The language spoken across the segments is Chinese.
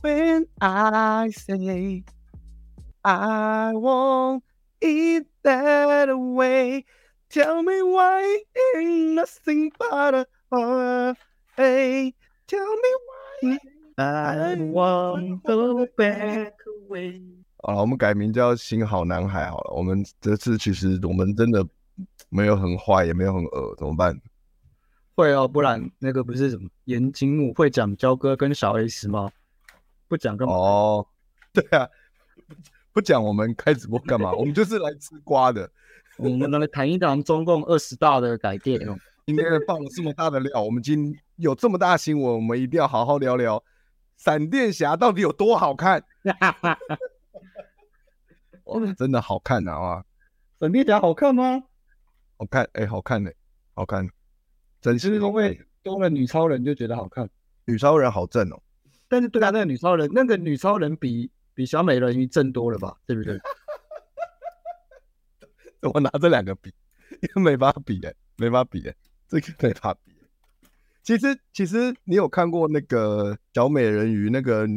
When I say I won't eat that away, tell me why ain't nothing but a heartache. Tell me why I won't go back away. 好了，我们改名叫新好男孩好了。我们这次其实我们真的没有很坏，也没有很恶，怎么办？会哦，不然那个不是什么颜金木会讲焦哥跟小 S 吗？不讲干嘛？哦，对啊，不讲我们开直播干嘛？我们就是来吃瓜的。我们来谈一谈中共二十大的改变。今天放了这么大的料，我们今天有这么大新闻，我们一定要好好聊聊闪电侠到底有多好看。我们，真的好看啊！闪电侠好看吗？好看，哎、欸，好看呢、欸，好看。整是因为多了女超人就觉得好看，女超人好正哦。但是对啊，那个女超人，那个女超人比比小美人鱼正多了吧？对不对？我拿这两个比，因为没法比哎，没法比哎，这个没法比。其实其实你有看过那个小美人鱼那个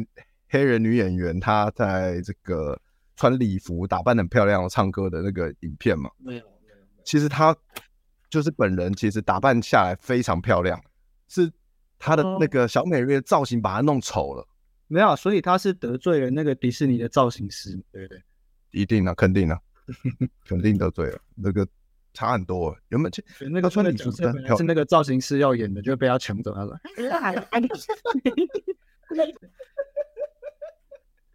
黑人女演员，她在这个穿礼服、打扮很漂亮、唱歌的那个影片吗？没有没有。其实她。就是本人其实打扮下来非常漂亮，是他的那个小美人鱼的造型把她弄丑了。哦，没有，所以他是得罪了那个迪士尼的造型师，对不对？一定啊，肯定啊，肯定得罪了，那个差很多。原本就那个穿的角色是那个造型师要演的，就被他抢走了。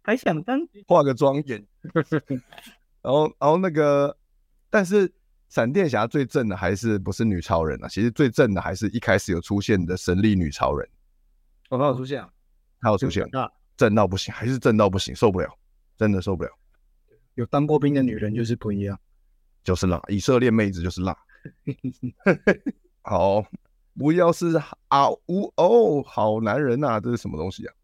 还想当化个妆演，然后然后那个，但是。闪电侠最正的还是不是女超人啊？其实最正的还是一开始有出现的神力女超人。哦，她有出现啊？她有出现，正到不行，还是正到不行，受不了，真的受不了。有当过兵的女人就是不一样，就是辣，以色列妹子就是辣。好，不要是啊呜哦，好男人呐、啊，这是什么东西啊？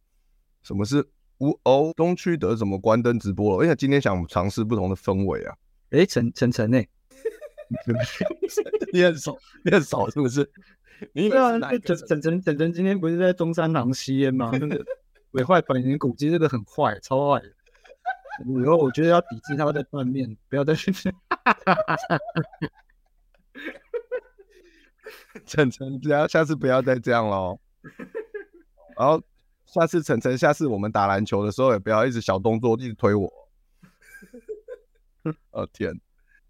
什么是呜哦？东区德怎么关灯直播了？而且今天想尝试不同的氛围啊。哎，晨晨晨呢？你很熟，你很熟是不是？你对啊，整整整整整今天不是在中山堂吸烟吗？那个 毁坏百年古迹，这个很坏，超坏。以后我觉得要抵制他们的断面，不要再去。晨晨，不要，下次不要再这样喽。然后下次晨晨，下次我们打篮球的时候也不要一直小动作，一直推我。哦天！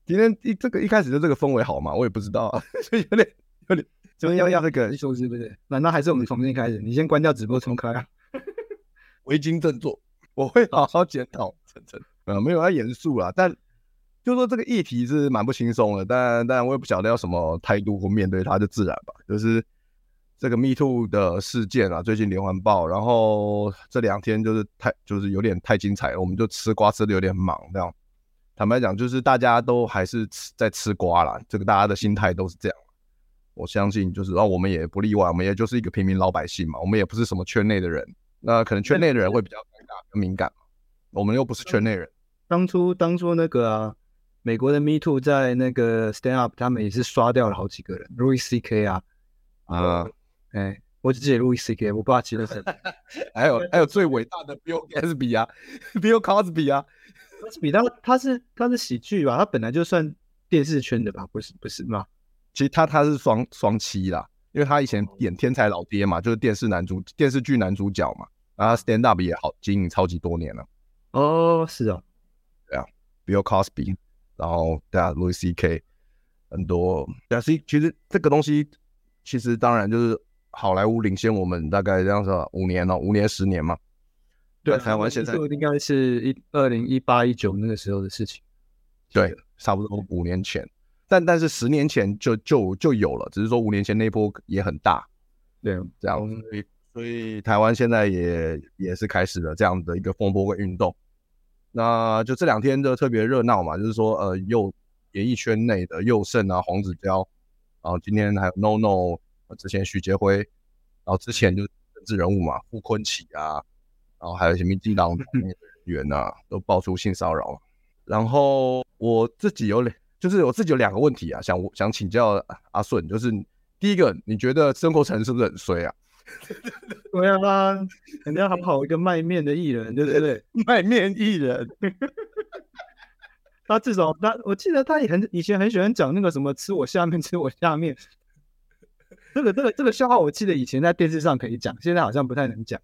今天一这个一开始就这个氛围好吗？我也不知道啊，所以有点有点，就是要要这个？你说是不是？难道还是我们重新开始？你先关掉直播重开啊！维京振作，我会好好检讨。晨晨，呃，没有要严肃啦，但就说这个议题是蛮不轻松的，但但我也不晓得要什么态度或面对它，就自然吧。就是这个 Me Too 的事件啊，最近连环爆，然后这两天就是太就是有点太精彩了，我们就吃瓜吃的有点忙这样。坦白讲，就是大家都还是吃在吃瓜啦，这个大家的心态都是这样。我相信，就是哦，我们也不例外，我们也就是一个平民老百姓嘛，我们也不是什么圈内的人。那可能圈内的人会比较尴尬、更敏感嘛，我们又不是圈内人。当初当初那个啊，美国的 Me Too 在那个 Stand Up，他们也是刷掉了好几个人，Louis C.K. 啊，啊，哎，我只记得 Louis C.K.，我不知道其他谁。还有还有最伟大的 Bill Cosby 啊，Bill Cosby 啊。比他他是他是喜剧吧，他本来就算电视圈的吧，不是不是吗？其实他他是双双栖啦，因为他以前演天才老爹嘛，就是电视男主电视剧男主角嘛，然后 stand up 也好经营超级多年了。哦，是啊，对啊，Bill Cosby，然后对啊，Louis C.K. 很多，但是其实这个东西其实当然就是好莱坞领先我们大概这样子五年了，五年十年嘛。对，台湾现在应该是一二零一八一九那个时候的事情。对，差不多五年前，但但是十年前就就就有了，只是说五年前那波也很大。对，这样，所以所以台湾现在也也是开始了这样的一个风波跟运动。那就这两天就特别热闹嘛，就是说呃，又演艺圈内的宥胜啊、黄子佼，然后今天还有 NONO，之前徐杰辉，然后之前就是政治人物嘛，傅坤奇啊。然后还有一些民进党人员呐，都爆出性骚扰。然后我自己有两，就是我自己有两个问题啊，想想请教阿顺，就是第一个，你觉得曾国城是不是很衰啊？对啊，人家还跑一个卖面的艺人，对不对？卖面艺人，他至少他，我记得他也很以前很喜欢讲那个什么吃我下面，吃我下面。这个这个这个笑话，我记得以前在电视上可以讲，现在好像不太能讲。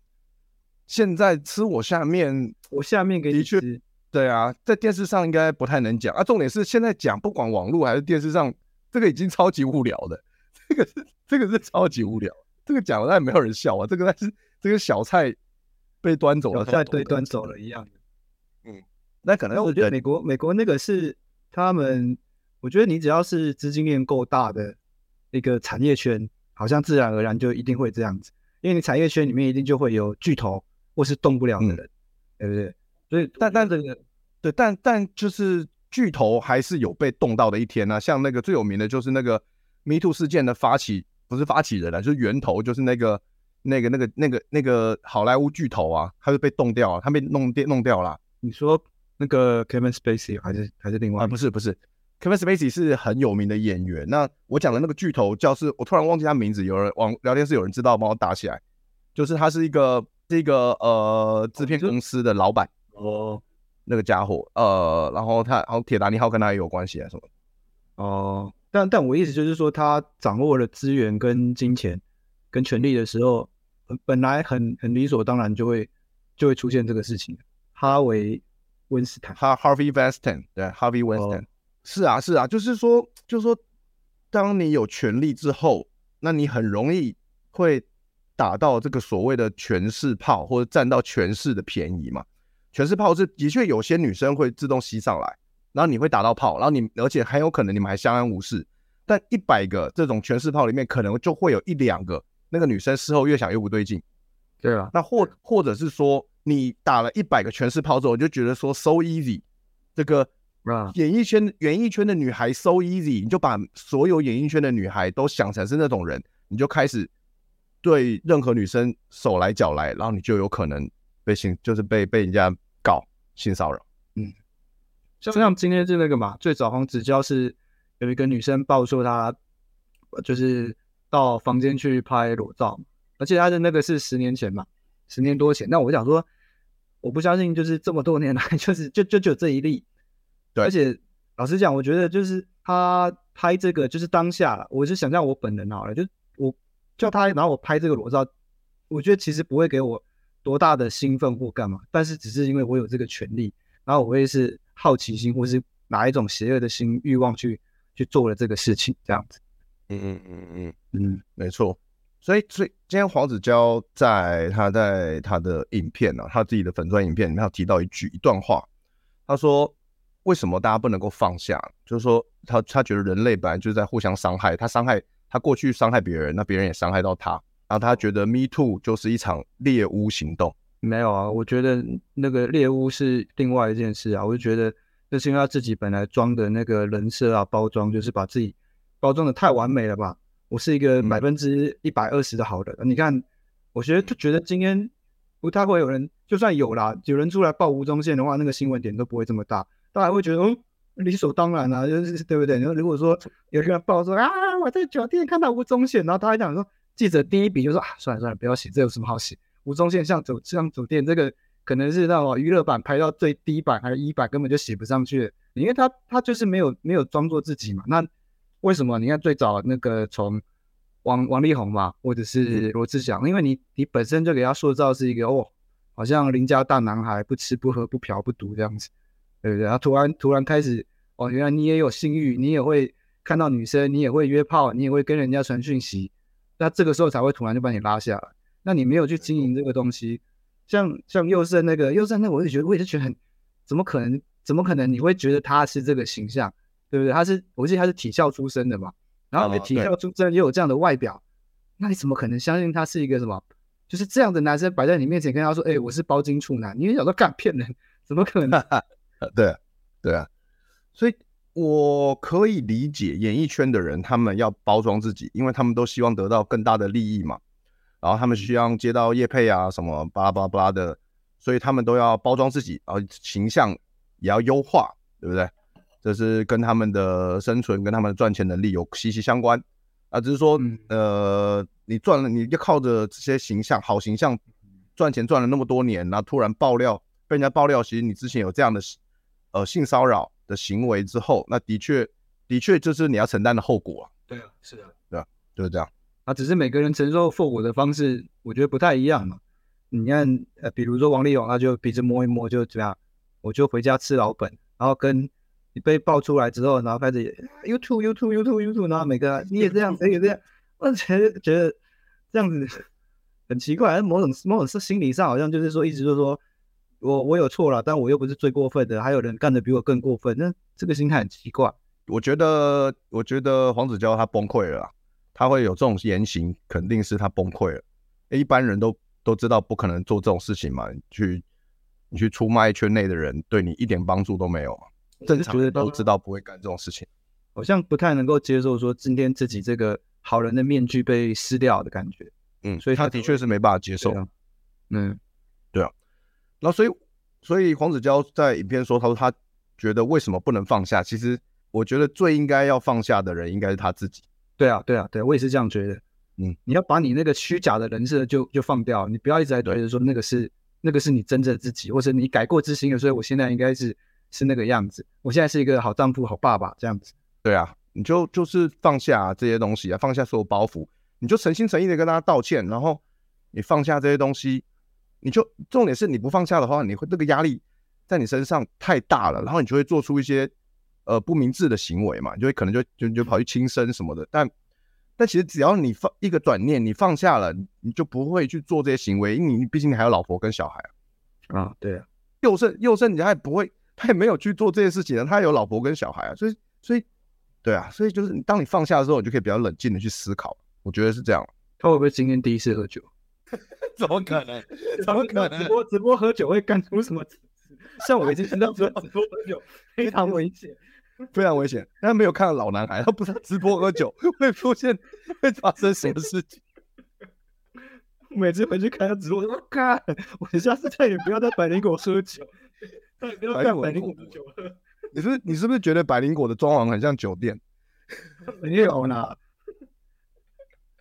现在吃我下面，我下面给你吃。对啊，在电视上应该不太能讲啊。重点是现在讲，不管网络还是电视上，这个已经超级无聊的。这个是这个是超级无聊，这个讲了但没有人笑啊。这个但是这个小菜被端走了，小菜被端走了一样。嗯，那可能我觉得美国美国那个是他们，我觉得你只要是资金链够大的一个产业圈，好像自然而然就一定会这样子，因为你产业圈里面一定就会有巨头。或是动不了的人，嗯、对不对？所以，但但这个，对，但但就是巨头还是有被动到的一天呢、啊。像那个最有名的就是那个 Me Too 事件的发起，不是发起人了，就是源头，就是那个那个那个那个那个好莱坞巨头啊，他就被冻掉了，他被弄掉弄掉了。你说那个 Kevin Spacey 还是还是另外？啊，不是不是，Kevin Spacey 是很有名的演员。那我讲的那个巨头叫是，我突然忘记他名字，有人往聊天室有人知道，帮我打起来。就是他是一个。是一个呃制片公司的老板哦，那个家伙呃，然后他，然后铁达尼号跟他也有关系啊什么哦，但但我意思就是说，他掌握了资源跟金钱跟权力的时候，本来很很理所当然就会就会出现这个事情。哈维温斯坦，哈 Harvey Weinstein 对，Harvey Weinstein 是啊是啊，就是说就是说，当你有权力之后，那你很容易会。打到这个所谓的权势炮，或者占到权势的便宜嘛？权势炮是的确有些女生会自动吸上来，然后你会打到炮，然后你而且很有可能你们还相安无事。但一百个这种权势炮里面，可能就会有一两个那个女生事后越想越不对劲。对啊，那或或者是说你打了一百个权势炮之后，就觉得说 so easy，这个演艺圈演艺圈的女孩 so easy，你就把所有演艺圈的女孩都想成是那种人，你就开始。对任何女生手来脚来，然后你就有可能被性，就是被被人家告性骚扰。嗯，像像今天是那个嘛，最早黄子佼是有一个女生爆说她就是到房间去拍裸照，而且她的那个是十年前嘛，十年多前。那我想说，我不相信就是这么多年来 就是就就就这一例。对，而且老实讲，我觉得就是他拍这个就是当下，我是想象我本人好了，就我。叫他拿我拍这个裸照，我觉得其实不会给我多大的兴奋或干嘛，但是只是因为我有这个权利，然后我会是好奇心或是哪一种邪恶的心欲望去去做了这个事情，这样子。嗯嗯嗯嗯嗯，没错。所以所以今天黄子佼在他在他的影片呢、啊，他自己的粉钻影片里面有提到一句一段话，他说：为什么大家不能够放下？就是说他他觉得人类本来就是在互相伤害，他伤害。他过去伤害别人，那别人也伤害到他，然后他觉得 Me Too 就是一场猎巫行动。没有啊，我觉得那个猎巫是另外一件事啊。我就觉得那是因为他自己本来装的那个人设啊，包装就是把自己包装的太完美了吧。我是一个百分之一百二十的好人。嗯、你看，我觉得就觉得今天不太会有人，就算有啦，有人出来报吴宗宪的话，那个新闻点都不会这么大，大家会觉得嗯。理所当然啊，就是对不对？然后如果说有个人报说啊，我在酒店看到吴宗宪，然后他还讲说，记者第一笔就说啊，算了算了，不要写，这有什么好写？吴宗宪像酒像酒店这个可能是那种娱乐版排到最低版还是一版，根本就写不上去，因为他他就是没有没有装作自己嘛。那为什么？你看最早那个从王王力宏嘛，或者是罗志祥，因为你你本身就给他塑造是一个哦，好像邻家大男孩，不吃不喝不嫖不赌这样子，对不对？然后突然突然开始哦，原来你也有性欲，你也会看到女生，你也会约炮，你也会跟人家传讯息，那这个时候才会突然就把你拉下来。那你没有去经营这个东西，像像佑胜那个佑胜那个，我就觉得我也是觉得很，怎么可能？怎么可能？你会觉得他是这个形象，对不对？他是我记得他是体校出身的嘛。然后体校出身又有这样的外表，那你怎么可能相信他是一个什么？就是这样的男生摆在你面前跟他说：“哎，我是包茎处男。”你想说干骗人？怎么可能？对啊，对啊，所以我可以理解演艺圈的人他们要包装自己，因为他们都希望得到更大的利益嘛。然后他们需要接到业配啊什么巴拉巴拉巴拉的，所以他们都要包装自己，然后形象也要优化，对不对？这是跟他们的生存、跟他们的赚钱能力有息息相关啊。只是说，嗯、呃，你赚了，你就靠着这些形象、好形象赚钱赚了那么多年，然后突然爆料，被人家爆料，其实你之前有这样的呃性骚扰的行为之后，那的确，的确就是你要承担的后果啊。对啊，是的，对啊，就是这样。啊，只是每个人承受后果的方式，我觉得不太一样嘛。你看，呃，比如说王力宏，他就鼻子摸一摸就怎么样，我就回家吃老本，然后跟。你被爆出来之后，然后开始 YouTube YouTube YouTube YouTube，然后每个你也这样，谁也这样，我觉得觉得这样子很奇怪。某种某种是心理上好像就是说，一直就是说我我有错了，但我又不是最过分的，还有人干的比我更过分，那这个心态很奇怪。我觉得，我觉得黄子佼他崩溃了，他会有这种言行，肯定是他崩溃了。一般人都都知道不可能做这种事情嘛，你去你去出卖圈内的人，对你一点帮助都没有嘛。正常人都知道不会干这种事情，好像不太能够接受说今天自己这个好人的面具被撕掉的感觉。嗯，所以他的确是没办法接受。嗯。那所以，所以黄子佼在影片说，他说他觉得为什么不能放下？其实我觉得最应该要放下的人应该是他自己。对啊，对啊，对，我也是这样觉得。嗯，你要把你那个虚假的人设就就放掉，你不要一直在觉得说那个是那个是你真正的自己，或者你改过自新了，所以我现在应该是。是那个样子，我现在是一个好丈夫、好爸爸这样子。对啊，你就就是放下这些东西啊，放下所有包袱，你就诚心诚意的跟大家道歉，然后你放下这些东西，你就重点是你不放下的话，你会那个压力在你身上太大了，然后你就会做出一些呃不明智的行为嘛，你就会可能就就就跑去轻生什么的。但但其实只要你放一个转念，你放下了，你就不会去做这些行为，因为你毕竟你还有老婆跟小孩啊。啊，对啊，宥胜宥胜，你还不会。他也没有去做这些事情呢，他有老婆跟小孩啊，所以所以对啊，所以就是当你放下的时候，你就可以比较冷静的去思考。我觉得是这样。他会不会今天第一次喝酒？怎么可能？怎么可能？直播直播喝酒会干出什么？像我已经听到说直播喝酒非常危险，非常危险。他没有看到老男孩，他不知道直播喝酒会出现会发生什么事情。每次回去看他直播，我靠！我下次再也不要在百灵果喝酒。百灵果喝酒了，你是你是不是觉得百灵果的装潢很像酒店？没有呢，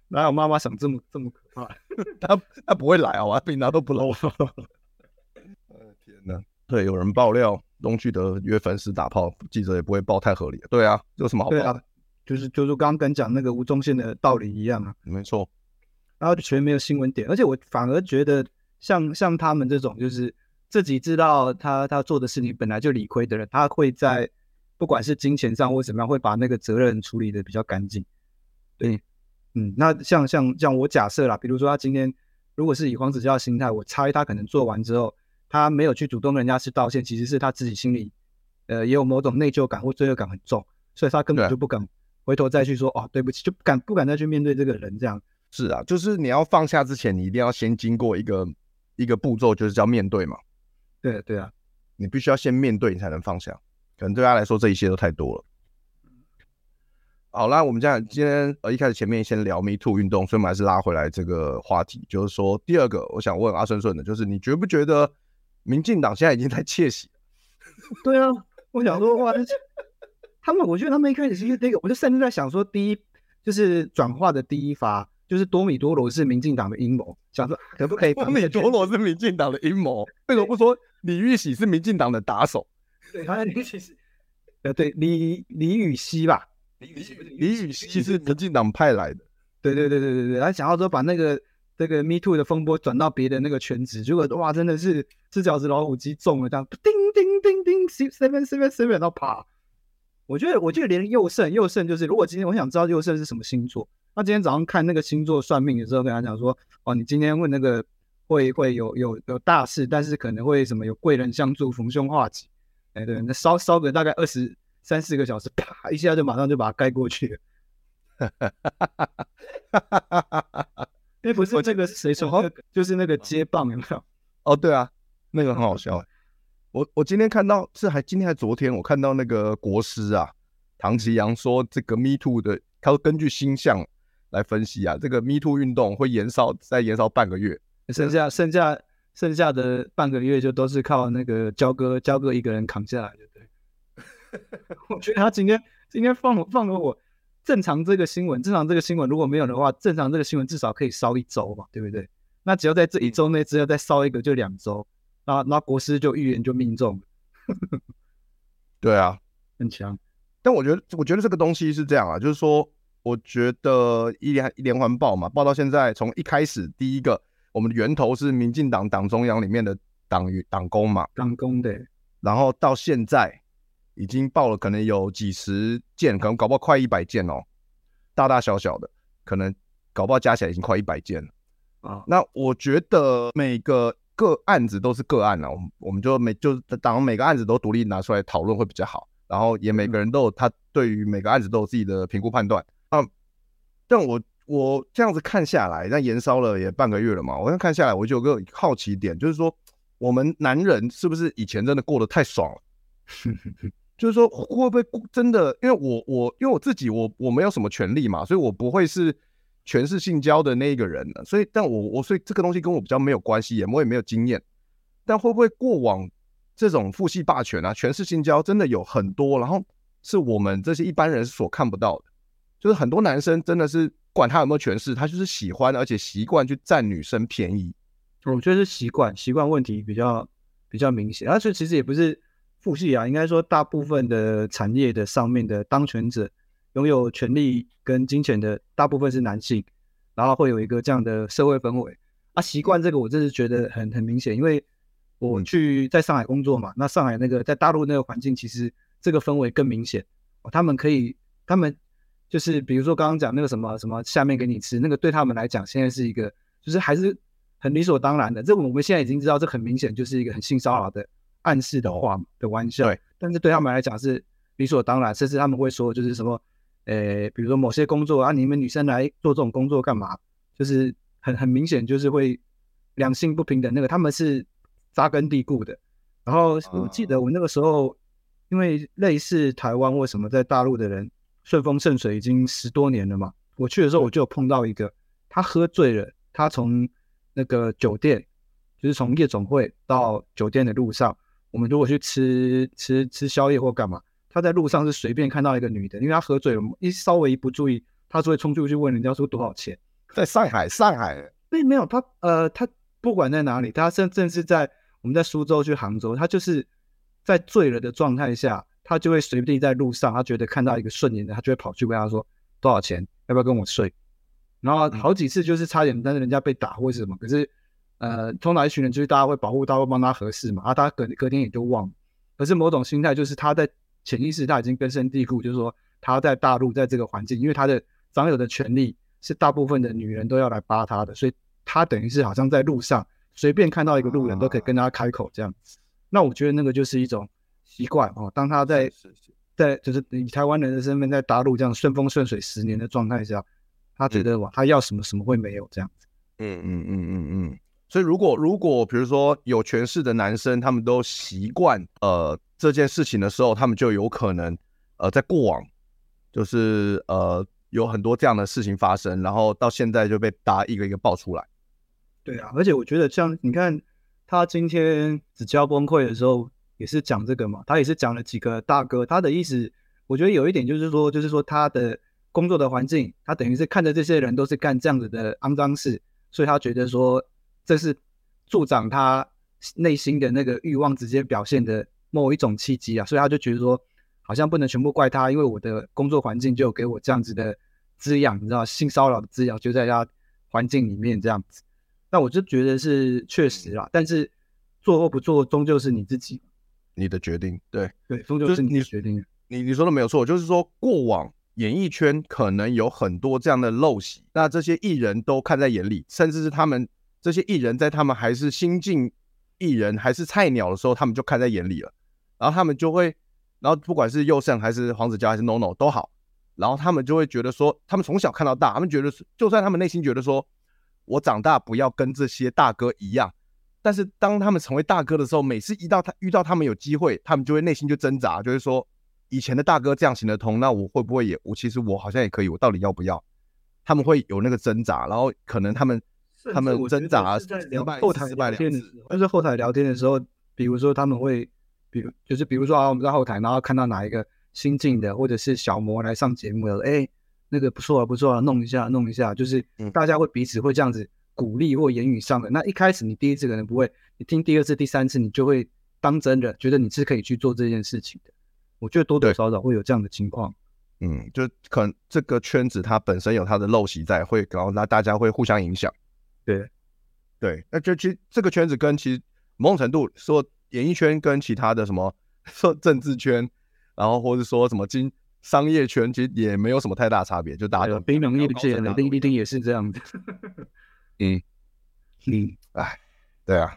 哪有妈妈想这么这么可怕？他他不会来啊，我平常都不来。天哪！对，有人爆料东旭德约粉丝打炮，记者也不会爆太合理。对啊，有什么好爆的？就是就是刚刚跟讲那个吴宗宪的道理一样啊。没错。然后就全没有新闻点，而且我反而觉得像像他们这种就是。自己知道他他做的事情本来就理亏的人，他会在不管是金钱上或怎么样，会把那个责任处理的比较干净。对，嗯，那像像像我假设啦，比如说他今天如果是以黄子佼的心态，我猜他可能做完之后，他没有去主动跟人家去道歉，其实是他自己心里呃也有某种内疚感或罪恶感很重，所以他根本就不敢回头再去说哦对不起，就不敢不敢再去面对这个人这样。是啊，就是你要放下之前，你一定要先经过一个一个步骤，就是叫面对嘛。对对啊，你必须要先面对，你才能放下。可能对他来说，这一切都太多了。好，啦我们这样今天呃一开始前面先聊 Me Too 运动，所以我们还是拉回来这个话题，就是说第二个，我想问阿顺顺的，就是你觉不觉得民进党现在已经在窃喜？对啊，我想说哇，他们我觉得他们一开始是那个，我就甚至在想说，第一就是转化的第一发。就是多米多罗是民进党的阴谋，想说可不可以？多米多罗是民进党的阴谋，为什么不说李玉玺是民进党的打手？对，好像李玉玺是，呃，对，李李禹锡吧？李李禹锡是民进党派来的。对对对对对对，他想要说把那个这个 Me Too 的风波转到别的那个圈子，结果哇，真的是四脚子老虎机中了，这样叮叮叮叮，seven seven seven，然后啪。我觉得，我觉得连佑胜，佑胜就是，如果今天我想知道佑胜是什么星座，那今天早上看那个星座算命的时候，跟他讲说，哦，你今天问那个会会有有有大事，但是可能会什么有贵人相助，逢凶化吉，哎，对，那烧烧个大概二十三四个小时，啪一下就马上就把它盖过去了。哎，不是这个是谁说？就是那个接棒有没有？哦，对啊，那个很好笑。我我今天看到是还今天还昨天我看到那个国师啊，唐奇阳说这个 Me Too 的，他说根据星象来分析啊，这个 Me Too 运动会延烧再延烧半个月，剩下剩下剩下的半个月就都是靠那个焦哥焦哥一个人扛下来的。我觉得他今天今天放放了我正常这个新闻，正常这个新闻如果没有的话，正常这个新闻至少可以烧一周嘛，对不对？那只要在这一周内，只要再烧一个就两周。那那国师就预言就命中，对啊，很强。但我觉得，我觉得这个东西是这样啊，就是说，我觉得一连一连环报嘛，报到现在，从一开始第一个，我们的源头是民进党党中央里面的党与党工嘛，党工的，然后到现在已经报了，可能有几十件，可能搞不好快一百件哦，大大小小的，可能搞不好加起来已经快一百件了啊。那我觉得每个。个案子都是个案了，我们我们就每就当每个案子都独立拿出来讨论会比较好，然后也每个人都有他对于每个案子都有自己的评估判断啊。但我我这样子看下来，那延烧了也半个月了嘛，我这样看下来，我就有个好奇点，就是说我们男人是不是以前真的过得太爽了？就是说会不会真的？因为我我因为我自己我我没有什么权利嘛，所以我不会是。权势性交的那一个人呢？所以，但我我所以这个东西跟我比较没有关系，也我也没有经验。但会不会过往这种父系霸权啊，权势性交真的有很多，然后是我们这些一般人所看不到的。就是很多男生真的是管他有没有权势，他就是喜欢而且习惯去占女生便宜。我觉得是习惯，习惯问题比较比较明显。而且其实也不是父系啊，应该说大部分的产业的上面的当权者。拥有权力跟金钱的大部分是男性，然后会有一个这样的社会氛围啊。习惯这个，我真是觉得很很明显，因为我去在上海工作嘛，那上海那个在大陆那个环境，其实这个氛围更明显。他们可以，他们就是比如说刚刚讲那个什么什么下面给你吃，那个对他们来讲，现在是一个就是还是很理所当然的。这我们现在已经知道，这很明显就是一个很性骚扰的暗示的话的玩笑。对，但是对他们来讲是理所当然，甚至他们会说就是什么。呃，比如说某些工作啊，你们女生来做这种工作干嘛？就是很很明显，就是会两性不平等。那个他们是扎根蒂固的。然后我记得我那个时候，因为类似台湾或什么在大陆的人顺风顺水已经十多年了嘛。我去的时候我就有碰到一个，他喝醉了，他从那个酒店，就是从夜总会到酒店的路上，我们如果去吃吃吃宵夜或干嘛。他在路上是随便看到一个女的，因为他喝醉了，一稍微一不注意，他就会冲出去问人家说多少钱。在上海，上海，并没有他，呃，他不管在哪里，他甚至是在我们在苏州去杭州，他就是在醉了的状态下，他就会随便在路上，他觉得看到一个顺眼的，他就会跑去问他说多少钱，要不要跟我睡？然后好几次就是差点，但是人家被打或是什么，可是呃，通常一群人就是大家会保护，他会帮他合适嘛，啊，他隔隔天也就忘了。可是某种心态就是他在。潜意识他已经根深蒂固，就是说他在大陆在这个环境，因为他的掌有的权利是大部分的女人都要来扒他的，所以他等于是好像在路上随便看到一个路人都可以跟他开口这样子。那我觉得那个就是一种习惯哦。当他在在就是以台湾人的身份在大陆这样顺风顺水十年的状态下，他觉得哇，他要什么什么会没有这样子。嗯嗯嗯嗯嗯。所以如果如果比如说有权势的男生，他们都习惯呃。这件事情的时候，他们就有可能，呃，在过往，就是呃，有很多这样的事情发生，然后到现在就被大家一个一个爆出来。对啊，而且我觉得像你看，他今天子交崩溃的时候，也是讲这个嘛，他也是讲了几个大哥，他的意思，我觉得有一点就是说，就是说他的工作的环境，他等于是看着这些人都是干这样子的肮脏事，所以他觉得说这是助长他内心的那个欲望直接表现的。某一种契机啊，所以他就觉得说，好像不能全部怪他，因为我的工作环境就给我这样子的滋养，你知道性骚扰的滋养就在他环境里面这样子。那我就觉得是确实啦，但是做或不做，终究是你自己，你的决定。对对，终究是你的决定。你你说的没有错，就是说过往演艺圈可能有很多这样的陋习，那这些艺人都看在眼里，甚至是他们这些艺人在他们还是新晋艺人还是菜鸟的时候，他们就看在眼里了，然后他们就会。然后不管是佑胜还是黄子佼还是 NONO 都好，然后他们就会觉得说，他们从小看到大，他们觉得就算他们内心觉得说，我长大不要跟这些大哥一样，但是当他们成为大哥的时候，每次一到他遇到他们有机会，他们就会内心就挣扎，就会说，以前的大哥这样行得通，那我会不会也我其实我好像也可以，我到底要不要？他们会有那个挣扎，然后可能他们他们挣扎后台失败两次，就是后台聊天的时候，比如说他们会。比如就是比如说啊，我们在后台，然后看到哪一个新进的或者是小模来上节目了，哎，那个不错啊，不错啊，弄一下，弄一下，就是大家会彼此会这样子鼓励或言语上的。那一开始你第一次可能不会，你听第二次、第三次，你就会当真的觉得你是可以去做这件事情的。我觉得多多少少会有这样的情况。嗯，就可能这个圈子它本身有它的陋习在，会然后那大家会互相影响。对，对，那就其实这个圈子跟其实某种程度说。演艺圈跟其他的什么 说政治圈，然后或者说什么经商业圈，其实也没有什么太大差别，就大家都冰冷业界的，一定也是这样子。嗯嗯，哎，对啊，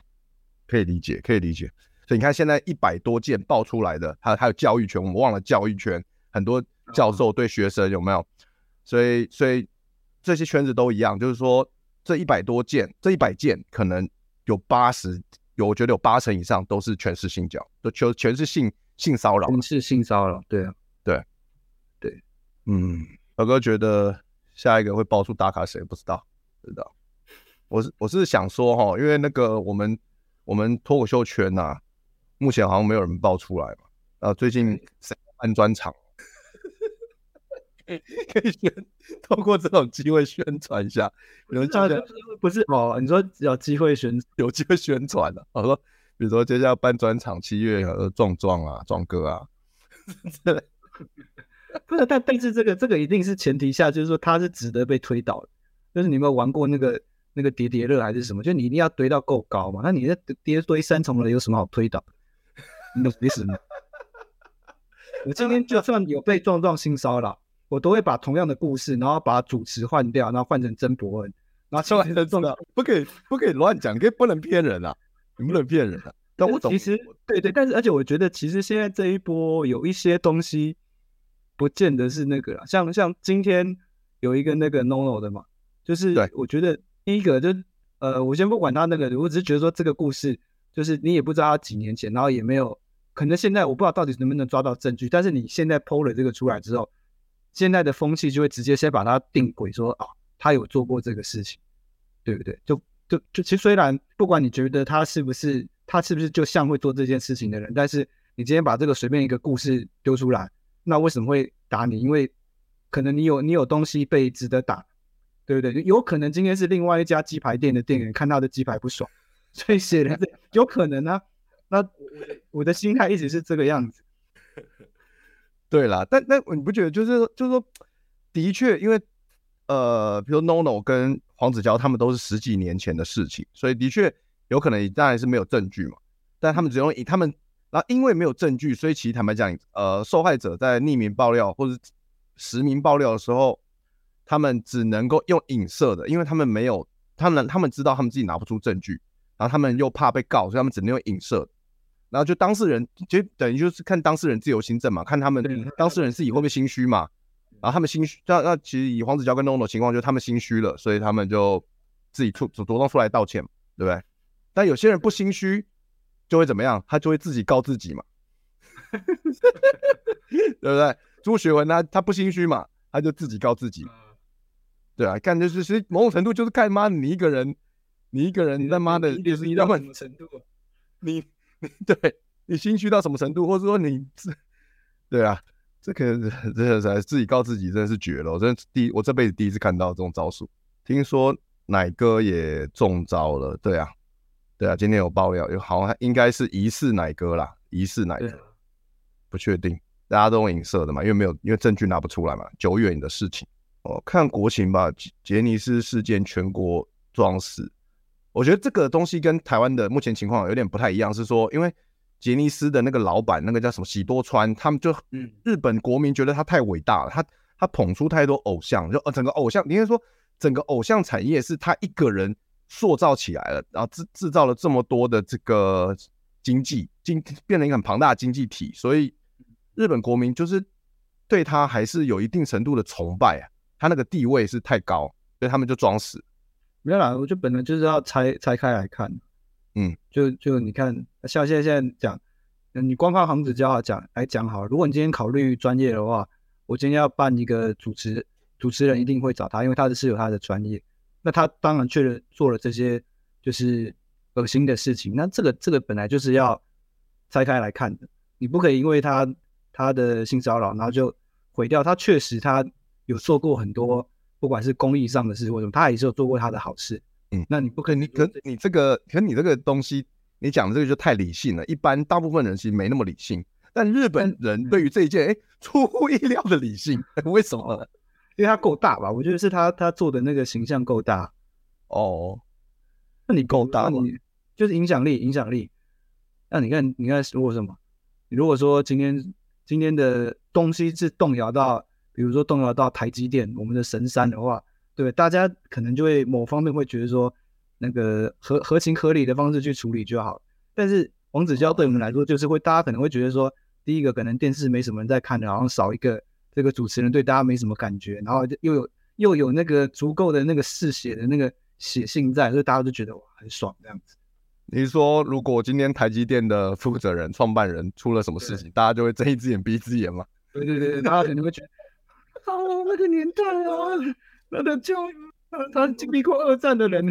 可以理解，可以理解。所以你看，现在一百多件爆出来的，还有还有教育圈，我们忘了教育圈，很多教授对学生有没有？所以所以这些圈子都一样，就是说这一百多件，这一百件可能有八十。有，我觉得有八成以上都是全是性交，都全全是性性骚扰，全是性骚扰。对啊，对，对，嗯，小哥觉得下一个会爆出打卡谁？不知道，不知道。我是我是想说哈，因为那个我们我们脱口秀圈呐、啊，目前好像没有人爆出来嘛。啊，最近谁办专场？可以宣通过这种机会宣传一下，你们记得不是哦？你说有机会宣有机会宣传的，我说比如说接下来办专场，七月呃壮壮啊壮哥啊，不是，但但是这个这个一定是前提下，就是说他是值得被推倒的。就是你有没有玩过那个那个叠叠乐还是什么？就你一定要堆到够高嘛？那你那叠堆三重的有什么好推倒？你懂意思吗？我今天就算有被壮壮性骚扰。我都会把同样的故事，然后把主持换掉，然后换成曾伯恩，然后出来的重要不可以不可以乱讲，可以不能骗人啊，你不能骗人啊。但我其实对对，但是而且我觉得其实现在这一波有一些东西，不见得是那个啦，像像今天有一个那个 NONO 的嘛，就是我觉得第一个就呃，我先不管他那个，我只是觉得说这个故事就是你也不知道他几年前，然后也没有可能现在我不知道到底能不能抓到证据，但是你现在 PO 了这个出来之后。现在的风气就会直接先把他定轨，说啊，他有做过这个事情，对不对？就就就其实虽然不管你觉得他是不是他是不是就像会做这件事情的人，但是你今天把这个随便一个故事丢出来，那为什么会打你？因为可能你有你有东西被值得打，对不对？有可能今天是另外一家鸡排店的店员看他的鸡排不爽，所以写的这有可能啊。那我我的心态一直是这个样子。对啦，但但你不觉得就是就是说，的确，因为呃，比如 NONO 跟黄子佼他们都是十几年前的事情，所以的确有可能当然是没有证据嘛。但他们只用以他们，然后因为没有证据，所以其实坦白讲，呃，受害者在匿名爆料或者实名爆料的时候，他们只能够用影射的，因为他们没有，他们他们知道他们自己拿不出证据，然后他们又怕被告，所以他们只能用影射。然后就当事人，就等于就是看当事人自由心证嘛，看他们当事人自己会不会心虚嘛。然后他们心虚，那那其实以黄子佼跟 NONO 的情况，就是他们心虚了，所以他们就自己出主动出来道歉，对不对？但有些人不心虚，就会怎么样？他就会自己告自己嘛，对不对？朱学文他他不心虚嘛，他就自己告自己，对啊，看就是其实某种程度就是看妈你一个人，你一个人，你他妈的，就是一到什么程度？你。对你心虚到什么程度，或者说你是，对啊，这个真的是自己告自己，真的是绝了。我真的第我这辈子第一次看到这种招数。听说奶哥也中招了，对啊，对啊，今天有爆料，有好像应该是疑似奶哥啦，疑似奶哥，不确定，大家都用影射的嘛，因为没有因为证据拿不出来嘛，久远的事情。哦，看国情吧。杰尼斯事件全国装死，我觉得这个东西跟台湾的目前情况有点不太一样，是说因为杰尼斯的那个老板，那个叫什么喜多川，他们就嗯，日本国民觉得他太伟大了，他他捧出太多偶像，就呃整个偶像，你应该说整个偶像产业是他一个人塑造起来了，然后制制造了这么多的这个经济经变成一个很庞大的经济体，所以日本国民就是对他还是有一定程度的崇拜啊。他那个地位是太高，所以他们就装死。没有啦，我就本来就是要拆拆开来看。嗯，就就你看，像现在现在讲，你光靠黄子佼讲来讲好。如果你今天考虑专业的话，我今天要办一个主持，主持人一定会找他，因为他是有他的专业。那他当然确实做了这些就是恶心的事情。那这个这个本来就是要拆开来看的，你不可以因为他他的性骚扰，然后就毁掉他确实他。有做过很多，不管是公益上的事或么，他也是有做过他的好事。嗯，那你不可能，你可你这个，可你这个东西，你讲的这个就太理性了。一般大部分人其实没那么理性，但日本人对于这一件，哎、嗯，出乎意料的理性，为什么？因为他够大吧？我觉得是他他做的那个形象够大。哦，那你够大，吗就是影响力，影响力。那你看，你看，如果什么？你如果说今天今天的东西是动摇到。比如说动摇到台积电，我们的神山的话，对，大家可能就会某方面会觉得说，那个合合情合理的方式去处理就好。但是王子佼对我们来说，就是会大家可能会觉得说，第一个可能电视没什么人在看的，然后少一个这个主持人对大家没什么感觉，然后又有又有那个足够的那个嗜血的那个血性在，所以大家就觉得哇很爽这样子。你是说，如果今天台积电的负责人、创办人出了什么事情，大家就会睁一只眼闭一只眼吗？对对对，大家可能会觉得。哦，那个年代啊，那个教育，他经历过二战的人。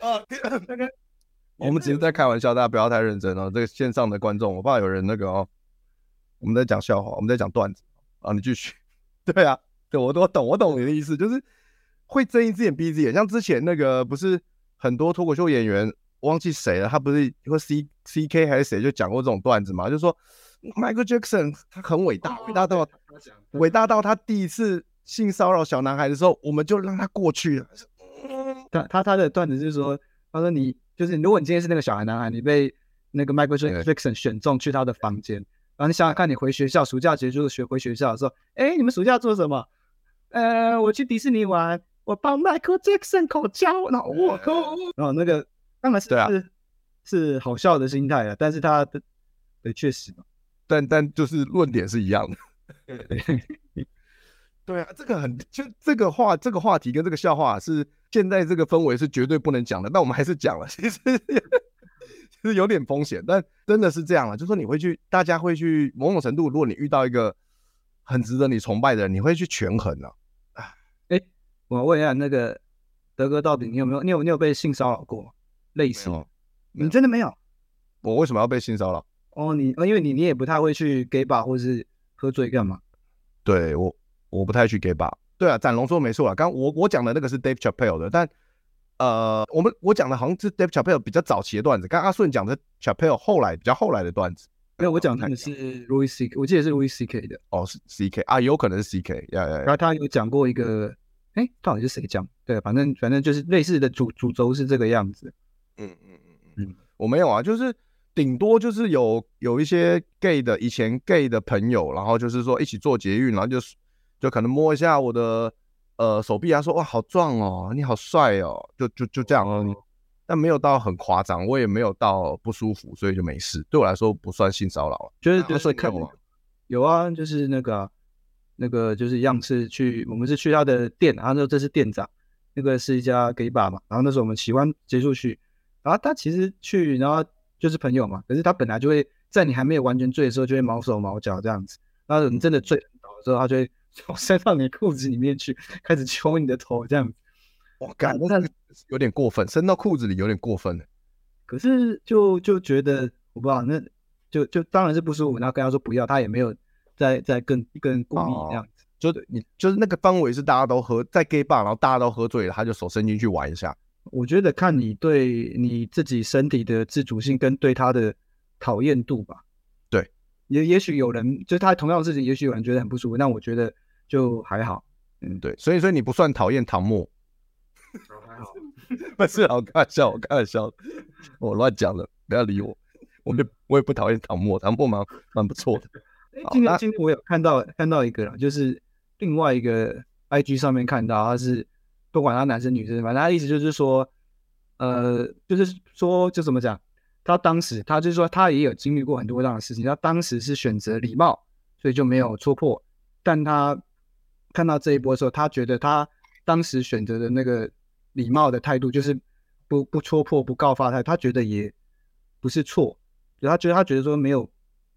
啊，那个，我们只是在开玩笑，大家不要太认真哦。这个线上的观众，我怕有人那个哦，我们在讲笑话，我们在讲段子啊，你继续。对啊，对，我都懂，我懂你的意思，就是会睁一只眼闭一只眼。像之前那个，不是很多脱口秀演员，忘记谁了，他不是说 C C K 还是谁，就讲过这种段子嘛，就是说。Michael Jackson 他很伟大，伟大到伟大到他第一次性骚扰小男孩的时候，我们就让他过去了。他他他的段子就是说，他说你就是如果你今天是那个小孩男孩，你被那个 Michael Jackson 选中去他的房间，然后你想想看，你回学校暑假结束学回学校的时候，哎，你们暑假做什么？呃，我去迪士尼玩，我帮 Michael Jackson 口交，然后我靠，然后那个当然是对啊，是好笑的心态啊，但是他的对确实嘛。但但就是论点是一样的，对啊，这个很就这个话这个话题跟这个笑话是现在这个氛围是绝对不能讲的，但我们还是讲了，其实 其实有点风险，但真的是这样了，就是说你会去，大家会去某种程度，如果你遇到一个很值得你崇拜的人，你会去权衡呢、啊。哎，我问一下那个德哥，到底你有没有你有你有被性骚扰过？类似，你真的没有？我为什么要被性骚扰？哦，你因为你你也不太会去 gay bar 或者是喝醉干嘛？对我我不太去 gay bar。对啊，展龙说没错啊，刚我我讲的那个是 Dave Chappelle 的，但呃，我们我讲的好像是 Dave Chappelle 比较早期的段子，刚阿顺讲的 Chappelle 后来比较后来的段子。没有，我讲的是 Louis C 我记得是 Louis C K 的。哦，是 C K 啊，有可能是 C K，呀呀。然后他有讲过一个，哎，到底是谁讲？对，反正反正就是类似的主主轴是这个样子。嗯嗯嗯嗯，我没有啊，就是。顶多就是有有一些 gay 的以前 gay 的朋友，然后就是说一起做捷运，然后就就可能摸一下我的呃手臂啊，说哇好壮哦，你好帅哦，就就就这样，哦、但没有到很夸张，我也没有到不舒服，所以就没事，对我来说不算性骚扰了。就是就是看我有啊，就是那个那个就是一样是去我们是去他的店，然后说这是店长，那个是一家 gay bar 嘛，然后那时候我们喜欢结束去，然后他其实去然后。就是朋友嘛，可是他本来就会在你还没有完全醉的时候，就会毛手毛脚这样子。然后你真的醉倒的时候，他就会手伸到你裤子里面去，开始揪你的头这样子。我干，那有点过分，伸到裤子里有点过分了。可是就就觉得我不知道，那就就当然是不舒服。然后跟他说不要，他也没有再再跟跟故意这样子。就你就是那个氛围是大家都喝在 gay bar，然后大家都喝醉了，他就手伸进去玩一下。我觉得看你对你自己身体的自主性跟对他的讨厌度吧。对，也也许有人就是他同样的事情，也许有人觉得很不舒服。但我觉得就还好。嗯，对，所以所以你不算讨厌唐默，还好，不是，好开玩笑，我开玩笑，我乱讲了，不要理我。我也我也不讨厌唐默，唐默蛮蛮不错的。哎，今天今天我有看到看到一个啦，就是另外一个 IG 上面看到他是不管他男生女生，反正他意思就是说，呃，就是说就怎么讲，他当时他就是说他也有经历过很多这样的事情，他当时是选择礼貌，所以就没有戳破，但他。看到这一波的时候，他觉得他当时选择的那个礼貌的态度，就是不不戳破、不告发他，他觉得也不是错。就他觉得他觉得说没有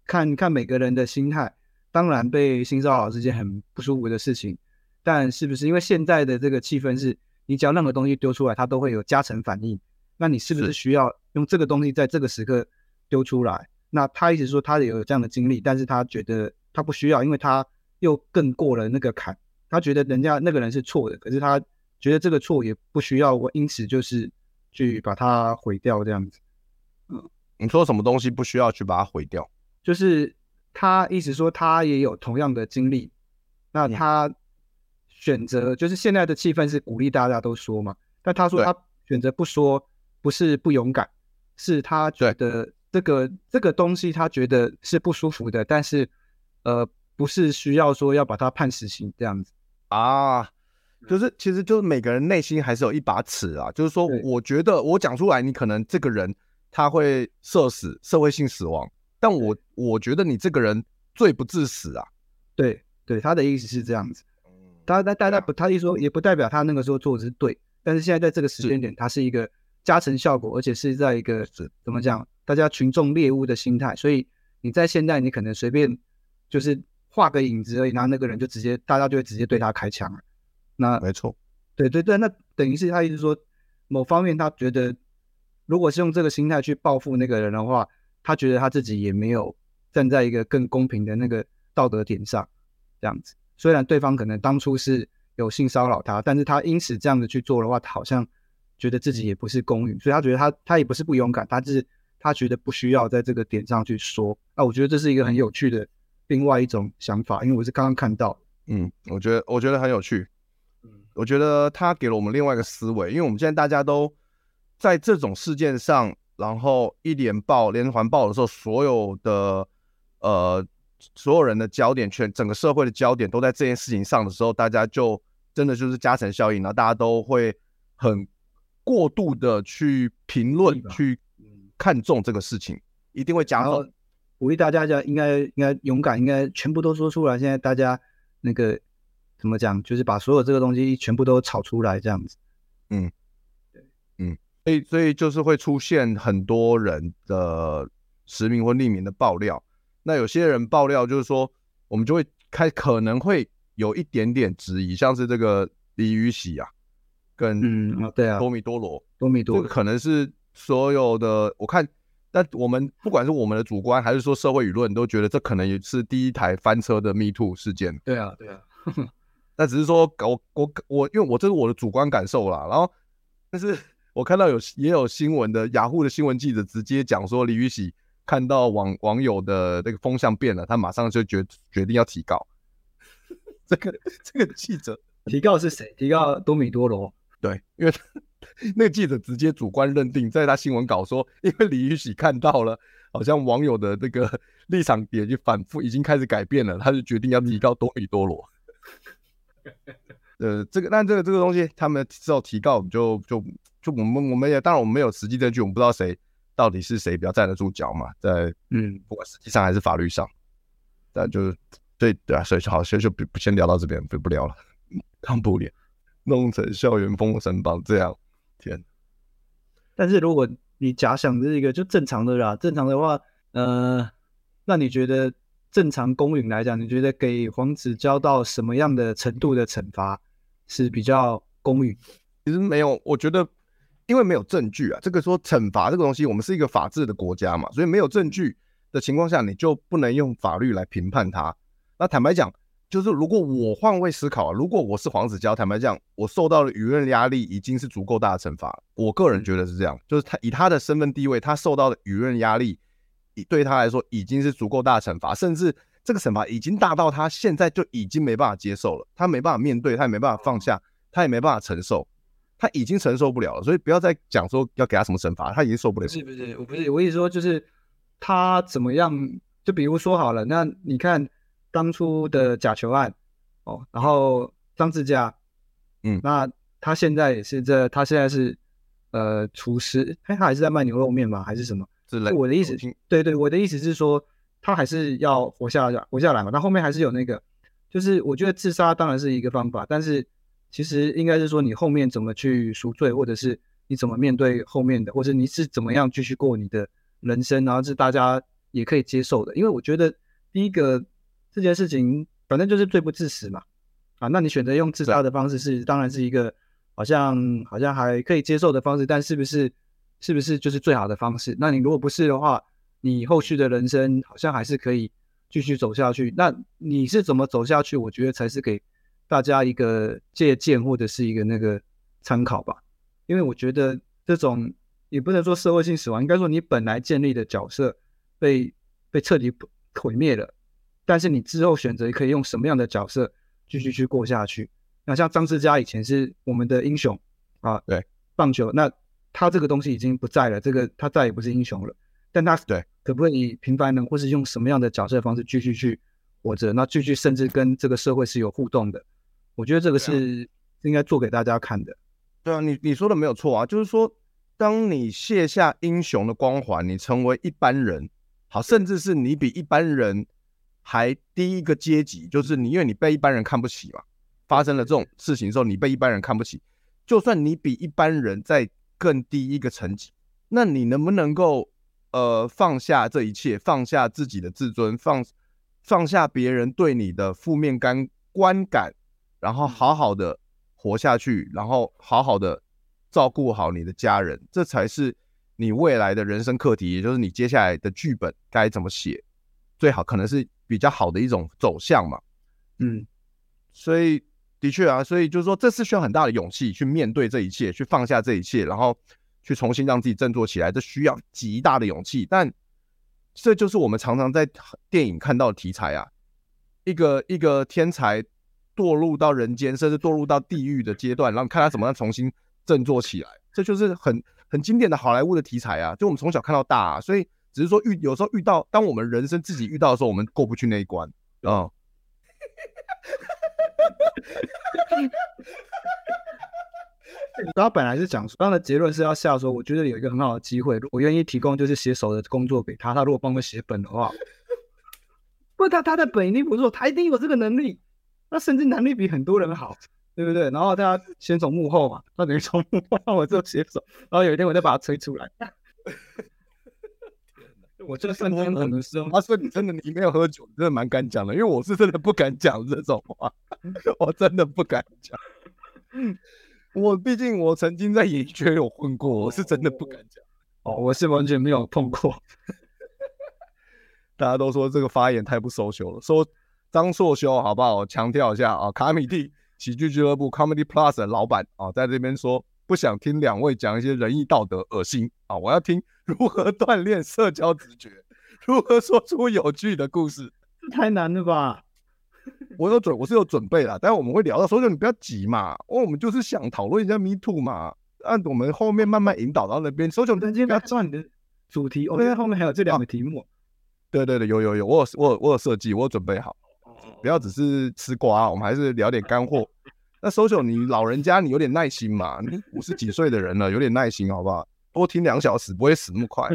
看看每个人的心态，当然被性骚扰是件很不舒服的事情，但是不是因为现在的这个气氛是，你只要任何东西丢出来，它都会有加成反应，那你是不是需要用这个东西在这个时刻丢出来？那他一直说他也有这样的经历，但是他觉得他不需要，因为他又更过了那个坎。他觉得人家那个人是错的，可是他觉得这个错也不需要我，因此就是去把它毁掉这样子。嗯，你说什么东西不需要去把它毁掉？就是他意思说他也有同样的经历，那他选择就是现在的气氛是鼓励大家都说嘛，但他说他选择不说，不是不勇敢，是他觉得这个这个东西他觉得是不舒服的，但是呃不是需要说要把他判死刑这样子。啊，就是其实就是每个人内心还是有一把尺啊，就是说，我觉得我讲出来，你可能这个人他会社死，社会性死亡，但我我觉得你这个人罪不至死啊。对对，他的意思是这样子。他他大家不，他一说也不代表他那个时候做的是对，但是现在在这个时间点，他是一个加成效果，而且是在一个是怎么讲，大家群众猎物的心态，所以你在现在你可能随便就是。画个影子而已，然后那个人就直接，大家就会直接对他开枪了。那没错，对对对，那等于是他意思说，某方面他觉得，如果是用这个心态去报复那个人的话，他觉得他自己也没有站在一个更公平的那个道德点上，这样子。虽然对方可能当初是有性骚扰他，但是他因此这样子去做的话，他好像觉得自己也不是公允，所以他觉得他他也不是不勇敢，他就是他觉得不需要在这个点上去说。啊，我觉得这是一个很有趣的。另外一种想法，因为我是刚刚看到，嗯，我觉得我觉得很有趣，嗯，我觉得他给了我们另外一个思维，因为我们现在大家都在这种事件上，然后一连爆、连环爆的时候，所有的呃所有人的焦点，全整个社会的焦点都在这件事情上的时候，大家就真的就是加成效应，然后大家都会很过度的去评论、去看重这个事情，一定会加重。鼓励大家，应该应该勇敢，应该全部都说出来。现在大家那个怎么讲，就是把所有这个东西全部都炒出来，这样子。嗯，对，嗯，所以所以就是会出现很多人的实名或匿名的爆料。那有些人爆料，就是说我们就会开可能会有一点点质疑，像是这个李宇喜啊，跟嗯，对啊，多米多罗，多米多罗，这个可能是所有的我看。但我们不管是我们的主观，还是说社会舆论，都觉得这可能也是第一台翻车的 Me Too 事件。对啊，对啊。那只是说，我我我，因为我这是我的主观感受啦。然后，但是我看到有也有新闻的雅虎的新闻记者直接讲说，李宇喜看到网网友的那个风向变了，他马上就决决定要提告。这个这个记者 提告是谁？提告多米多罗。对，因为。那个记者直接主观认定，在他新闻稿说，因为李玉玺看到了，好像网友的那个立场也就反复，已经开始改变了，他就决定要提告多米多罗。呃，这个，但这个这个东西，他们之后提告，我们就就就我们我们也当然我们没有实际证据，我们不知道谁到底是谁比较站得住脚嘛，在嗯，不管实际上还是法律上，但就是对对啊，所以就好，所以就不先聊到这边，不不聊了，看不脸，弄成校园封神榜这样。天，但是如果你假想这是一个就正常的啦，正常的话，呃，那你觉得正常公允来讲，你觉得给黄子佼到什么样的程度的惩罚是比较公允？其实没有，我觉得因为没有证据啊，这个说惩罚这个东西，我们是一个法治的国家嘛，所以没有证据的情况下，你就不能用法律来评判他。那坦白讲。就是如果我换位思考啊，如果我是黄子佼，坦白讲，我受到的舆论压力已经是足够大的惩罚。我个人觉得是这样，就是他以他的身份地位，他受到的舆论压力，对他来说已经是足够大的惩罚。甚至这个惩罚已经大到他现在就已经没办法接受了，他没办法面对，他也没办法放下，他也没办法承受，他已经承受不了了。所以不要再讲说要给他什么惩罚，他已经受不了。不是不是，我不是我意思说就是他怎么样？就比如说好了，那你看当初的假球案哦，然后张志佳，嗯，那他现在也是这，他现在是呃厨师，哎，他还是在卖牛肉面吗？还是什么？之类。我的意思，对对，我的意思是说。他还是要活下来，活下来嘛。他后面还是有那个，就是我觉得自杀当然是一个方法，但是其实应该是说你后面怎么去赎罪，或者是你怎么面对后面的，或者你是怎么样继续过你的人生，然后是大家也可以接受的。因为我觉得第一个这件事情反正就是罪不至死嘛，啊，那你选择用自杀的方式是当然是一个好像好像还可以接受的方式，但是不是是不是就是最好的方式？那你如果不是的话，你后续的人生好像还是可以继续走下去，那你是怎么走下去？我觉得才是给大家一个借鉴或者是一个那个参考吧。因为我觉得这种也不能说社会性死亡，应该说你本来建立的角色被被彻底毁灭了，但是你之后选择可以用什么样的角色继续去过下去？那像张志佳以前是我们的英雄啊，对，棒球，那他这个东西已经不在了，这个他再也不是英雄了。但他对可不可以平凡人，或是用什么样的角色方式继续去活着？那继续甚至跟这个社会是有互动的。我觉得这个是应该做给大家看的。对啊，你你说的没有错啊，就是说，当你卸下英雄的光环，你成为一般人，好，甚至是你比一般人还低一个阶级，就是你因为你被一般人看不起嘛，发生了这种事情之后，你被一般人看不起，就算你比一般人在更低一个层级，那你能不能够？呃，放下这一切，放下自己的自尊，放放下别人对你的负面感观感，然后好好的活下去，然后好好的照顾好你的家人，这才是你未来的人生课题，也就是你接下来的剧本该怎么写，最好可能是比较好的一种走向嘛。嗯，所以的确啊，所以就是说，这是需要很大的勇气去面对这一切，去放下这一切，然后。去重新让自己振作起来，这需要极大的勇气。但这就是我们常常在电影看到的题材啊，一个一个天才堕入到人间，甚至堕入到地狱的阶段，然后看他怎么样重新振作起来。这就是很很经典的好莱坞的题材啊，就我们从小看到大啊。所以只是说遇有时候遇到，当我们人生自己遇到的时候，我们过不去那一关啊。嗯 他本来是讲，刚的结论是要下说，我觉得有一个很好的机会，我愿意提供就是写手的工作给他。他如果帮我写本的话，不，他他的本一定不错，他一定有这个能力，那甚至能力比很多人好，对不对？然后他先从幕后嘛，他等于从幕后让我做写手，然后有一天我再把他吹出来。我这瞬间可能是，他说你真的你没有喝酒，真的蛮敢讲的，因为我是真的不敢讲这种话，我真的不敢讲。我毕竟我曾经在演艺圈有混过，我是真的不敢讲。哦，我是完全没有碰过。大家都说这个发言太不 social 了，说张硕修好不好？强调一下啊，卡米蒂喜剧俱乐部 Comedy Plus 的老板啊，在这边说不想听两位讲一些仁义道德，恶心啊！我要听如何锻炼社交直觉，如何说出有趣的故事。这太难了吧？我有准，我是有准备啦，但是我们会聊到，所以你不要急嘛，我们就是想讨论一下 Me Too 嘛，按我们后面慢慢引导到那边。所以我们今天不要转你的主题，我们后面还有这两个题目。对对对，有有有，我有我有我有设计，我有准备好，不要只是吃瓜，我们还是聊点干货。那 social 你老人家，你有点耐心嘛，你五十几岁的人了，有点耐心好不好？多听两小时不会死那么快。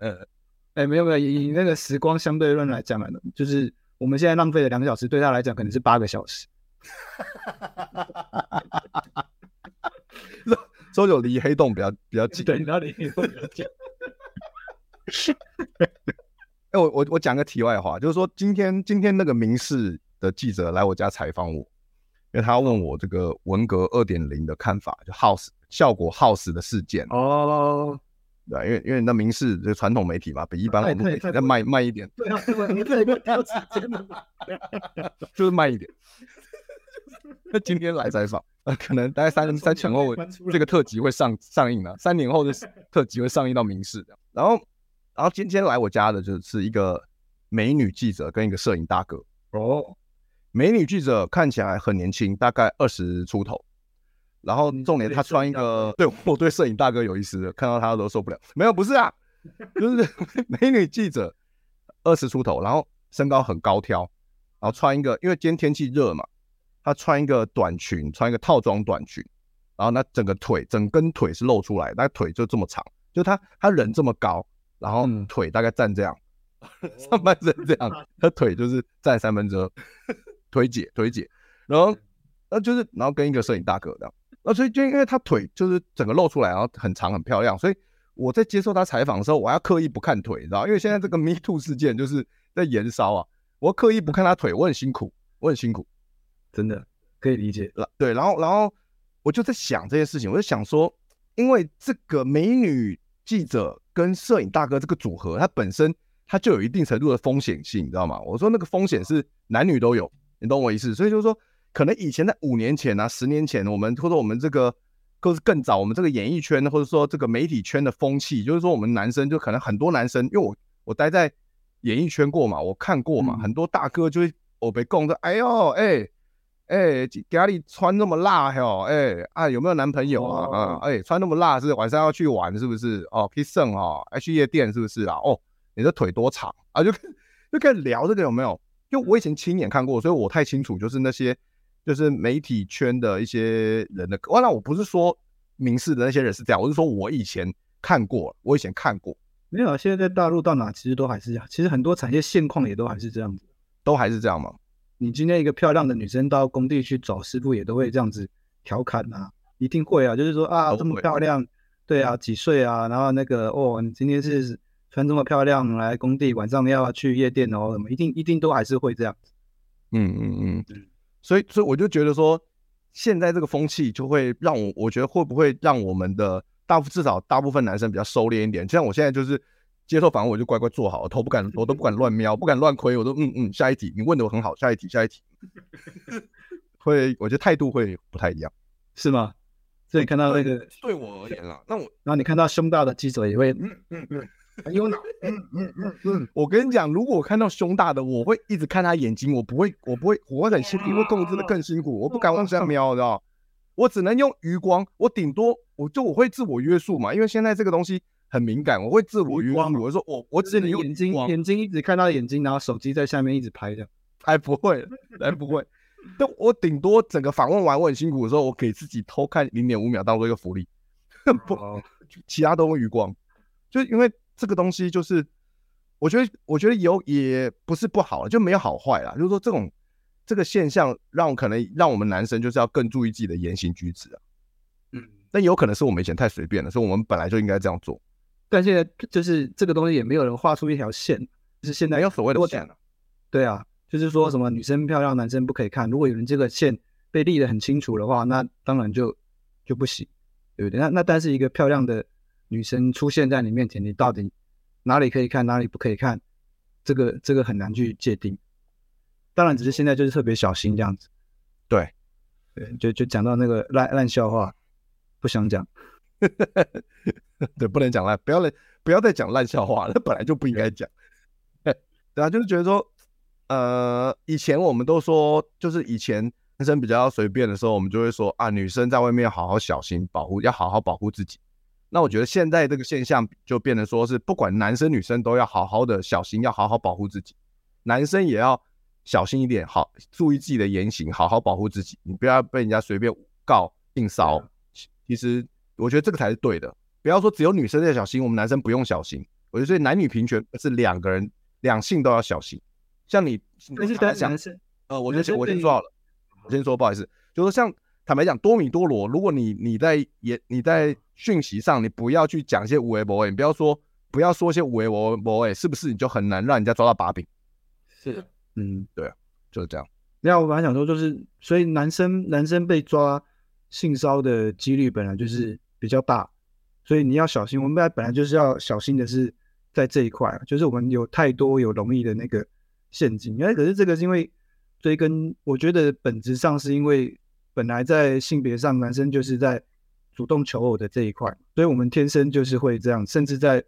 嗯，哎，没有没有，以那个时光相对论来讲呢，就是。我们现在浪费了两个小时，对他来讲可能是八个小时。周九离黑洞比较比较近，对，然后离黑洞比较近。哎，我我我讲个题外话，就是说今天今天那个民视的记者来我家采访我，因为他问我这个文革二点零的看法，就耗时效果耗时的事件。哦。对，因为因为那民视就传统媒体嘛，比一般我们媒体再慢慢一点。对啊，对啊，你这个要时间的嘛，就是慢一点。那今天来采访，呃，可能大概三三前后这个特辑会上上映了，三年后的特辑会上映到民视。然后，然后今天来我家的就是一个美女记者跟一个摄影大哥。哦，美女记者看起来很年轻，大概二十出头。然后重点，他穿一个，对我对摄影大哥有意思的，看到他都受不了。没有，不是啊，就是 美女记者，二十出头，然后身高很高挑，然后穿一个，因为今天天气热嘛，她穿一个短裙，穿一个套装短裙，然后那整个腿，整根腿是露出来，那腿就这么长，就她她人这么高，然后腿大概站这样，嗯、上半身这样，他腿就是站三分之二，腿姐腿姐，然后那就是然后跟一个摄影大哥这样。那所以就因为他腿就是整个露出来，然后很长很漂亮，所以我在接受他采访的时候，我要刻意不看腿，你知道？因为现在这个 Me Too 事件就是在延烧啊，我刻意不看他腿，我很辛苦，我很辛苦，真的可以理解。对，然后然后我就在想这件事情，我就想说，因为这个美女记者跟摄影大哥这个组合，它本身它就有一定程度的风险性，你知道吗？我说那个风险是男女都有，你懂我意思？所以就是说。可能以前在五年前啊，十年前，我们或者我们这个，或是更早，我们这个演艺圈或者说这个媒体圈的风气，就是说我们男生就可能很多男生，因为我我待在演艺圈过嘛，我看过嘛，嗯、很多大哥就会我被供着，哎呦，哎哎，家里穿那么辣哟，哎啊有没有男朋友啊？啊、哦，哎、嗯、穿那么辣是晚上要去玩是不是？哦，可以剩哦，还去夜店是不是啊？哦，你的腿多长啊？就就开始聊这个有没有？因为我以前亲眼看过，所以我太清楚，就是那些。就是媒体圈的一些人的，当然我不是说明示的那些人是这样，我是说我以前看过，我以前看过，没有，现在在大陆到哪其实都还是这样，其实很多产业现况也都还是这样子，都还是这样吗？你今天一个漂亮的女生到工地去找师傅，也都会这样子调侃啊，一定会啊，就是说啊这么漂亮，对啊，几岁啊，然后那个哦，你今天是穿这么漂亮来工地，晚上要去夜店哦，什么一定一定都还是会这样子，嗯嗯嗯。所以，所以我就觉得说，现在这个风气就会让我，我觉得会不会让我们的大至少大部分男生比较收敛一点？像我现在就是接受访问，我就乖乖坐好，头不敢，我都不敢乱瞄，不敢乱窥，我都嗯嗯，下一题，你问的我很好，下一题，下一题，会，我觉得态度会不太一样，是吗？所以看到那个对我而言啦，那我，然后你看到胸大的记者也会嗯嗯嗯。很有脑，嗯嗯嗯嗯，我跟你讲，如果我看到胸大的，我会一直看他眼睛，我不会，我不会，我会很辛苦，因为工作真的更辛苦，我不敢往下瞄，知道？我只能用余光，我顶多我就我会自我约束嘛，因为现在这个东西很敏感，我会自我余光。我说我我只能用眼睛，眼睛一直看他的眼睛，然后手机在下面一直拍这样，还不会，还不会。但我顶多整个访问完我很辛苦的时候，我给自己偷看零点五秒当做一个福利，不，其他都会余光，就因为。这个东西就是，我觉得，我觉得有也不是不好，就没有好坏啦。就是说，这种这个现象，让可能让我们男生就是要更注意自己的言行举止啊。嗯，但有可能是我们以前太随便了，所以我们本来就应该这样做。但现在就是这个东西也没有人画出一条线，就是现在没有所谓的线了。对啊，就是说什么女生漂亮，男生不可以看。如果有人这个线被立得很清楚的话，那当然就就不行，对不对？那那但是一个漂亮的。女生出现在你面前，你到底哪里可以看，哪里不可以看？这个这个很难去界定。当然，只是现在就是特别小心这样子。对，对，就就讲到那个烂烂笑话，不想讲。对，不能讲烂，不要来，不要再讲烂笑话了，本来就不应该讲。对啊，就是觉得说，呃，以前我们都说，就是以前男生比较随便的时候，我们就会说啊，女生在外面要好好小心，保护，要好好保护自己。那我觉得现在这个现象就变得说是不管男生女生都要好好的小心，要好好保护自己，男生也要小心一点，好注意自己的言行，好好保护自己，你不要被人家随便告性骚。其实我觉得这个才是对的，不要说只有女生在小心，我们男生不用小心。我觉得所以男女平权是两个人两性都要小心。像你，但是单男生，呃，我就我先说好了，我先说不好意思，就是像。坦白讲，多米多罗，如果你你在也你在讯息上，你不要去讲一些无为博诶，你不要说不要说些无为博博诶，是不是你就很难让人家抓到把柄？是，嗯，对啊，就是这样。那我本来想说，就是所以男生男生被抓性骚的几率本来就是比较大，所以你要小心。我们本来本来就是要小心的是在这一块，就是我们有太多有容易的那个陷阱。因为可是这个是因为追根，我觉得本质上是因为。本来在性别上，男生就是在主动求偶的这一块，所以我们天生就是会这样，甚至在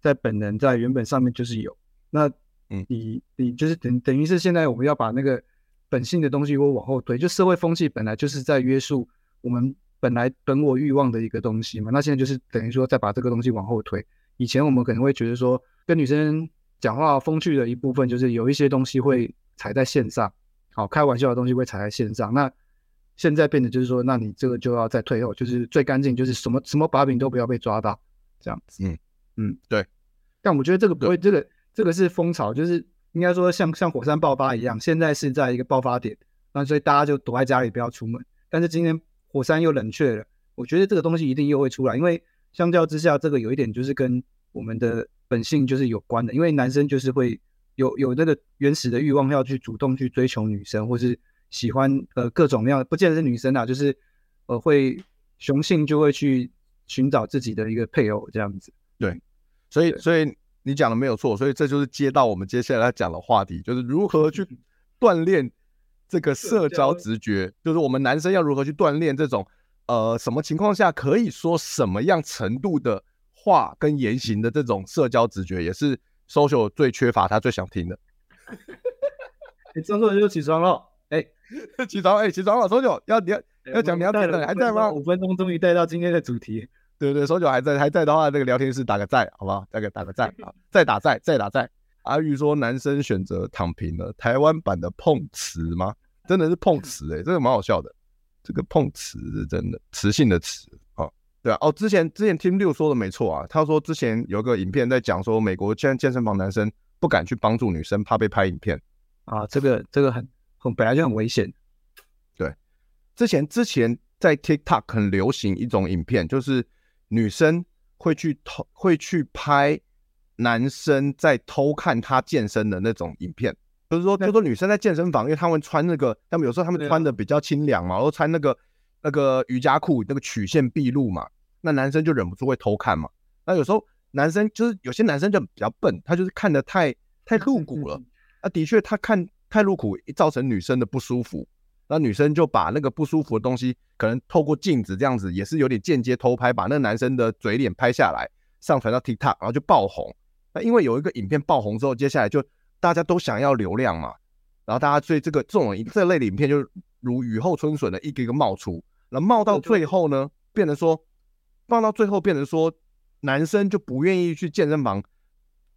在本能在原本上面就是有。那嗯，你你就是等等于是现在我们要把那个本性的东西我往后推，就社会风气本来就是在约束我们本来本我欲望的一个东西嘛，那现在就是等于说再把这个东西往后推。以前我们可能会觉得说跟女生讲话风趣的一部分就是有一些东西会踩在线上，好开玩笑的东西会踩在线上，那现在变得就是说，那你这个就要再退后，就是最干净，就是什么什么把柄都不要被抓到，这样子。嗯嗯，对。但我觉得这个不会，这个这个是风潮，就是应该说像像火山爆发一样，现在是在一个爆发点，那所以大家就躲在家里不要出门。但是今天火山又冷却了，我觉得这个东西一定又会出来，因为相较之下，这个有一点就是跟我们的本性就是有关的，因为男生就是会有有那个原始的欲望要去主动去追求女生，或是喜欢呃各种各样，不见得是女生啊，就是呃会雄性就会去寻找自己的一个配偶这样子。对。所以，所以你讲的没有错，所以这就是接到我们接下来要讲的话题，就是如何去 锻炼这个社交直觉，就是我们男生要如何去锻炼这种，呃，什么情况下可以说什么样程度的话跟言行的这种社交直觉，也是 social 最缺乏，他最想听的。你这时候就起床了，哎，起床，哎，起床了，social 要你要要讲你要带的还在吗？五分钟终于带到今天的主题。对对对，手九还在还在的话，这个聊天室打个赞，好不好？再给打个赞啊！再打赞，再打赞。阿玉说，男生选择躺平了，台湾版的碰瓷吗？真的是碰瓷哎、欸，这个蛮好笑的。这个碰瓷是真的，磁性的磁啊，对啊。哦，之前之前听六说的没错啊，他说之前有个影片在讲说，美国健健身房男生不敢去帮助女生，怕被拍影片啊。这个这个很很本来就很危险。对，之前之前在 TikTok 很流行一种影片，就是。女生会去偷，会去拍男生在偷看她健身的那种影片，就是说，就是说女生在健身房，因为他们穿那个，他们有时候他们穿的比较清凉嘛，然后穿那个那个瑜伽裤，那个曲线毕露嘛，那男生就忍不住会偷看嘛。那有时候男生就是有些男生就比较笨，他就是看的太太露骨了，那，的确他看太露骨，造成女生的不舒服。那女生就把那个不舒服的东西，可能透过镜子这样子，也是有点间接偷拍，把那个男生的嘴脸拍下来，上传到 TikTok，然后就爆红。那因为有一个影片爆红之后，接下来就大家都想要流量嘛，然后大家对这个这种这类的影片就如雨后春笋的一个一个冒出，然后冒到最后呢，变成说，冒到最后变成说，男生就不愿意去健身房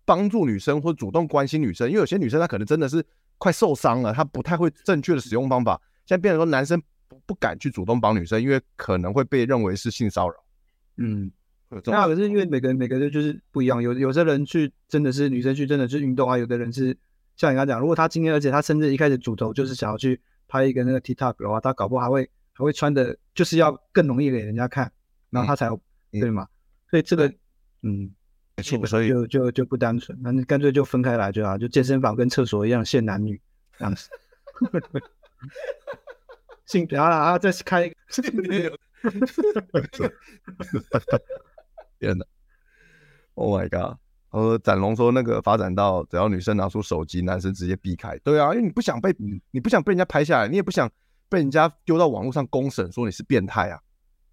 帮助女生或主动关心女生，因为有些女生她可能真的是快受伤了，她不太会正确的使用方法。现在变成说，男生不不敢去主动帮女生，因为可能会被认为是性骚扰。嗯，那可是因为每个人每个人就是不一样，有有些人去真的是女生去真的去运动啊，有的人是像你刚讲，如果他今天而且他甚至一开始主头就是想要去拍一个那个 TikTok 的话，他搞不好还会还会穿的，就是要更容易给人家看，然后他才对嘛？所以这个嗯，没错，所以就就就不单纯，那你干脆就分开来就好，就健身房跟厕所一样限男女这样子。性别啊，再开一个 天哪！Oh my god！呃，展龙说那个发展到只要女生拿出手机，男生直接避开。对啊，因为你不想被你不想被人家拍下来，你也不想被人家丢到网络上公审说你是变态啊，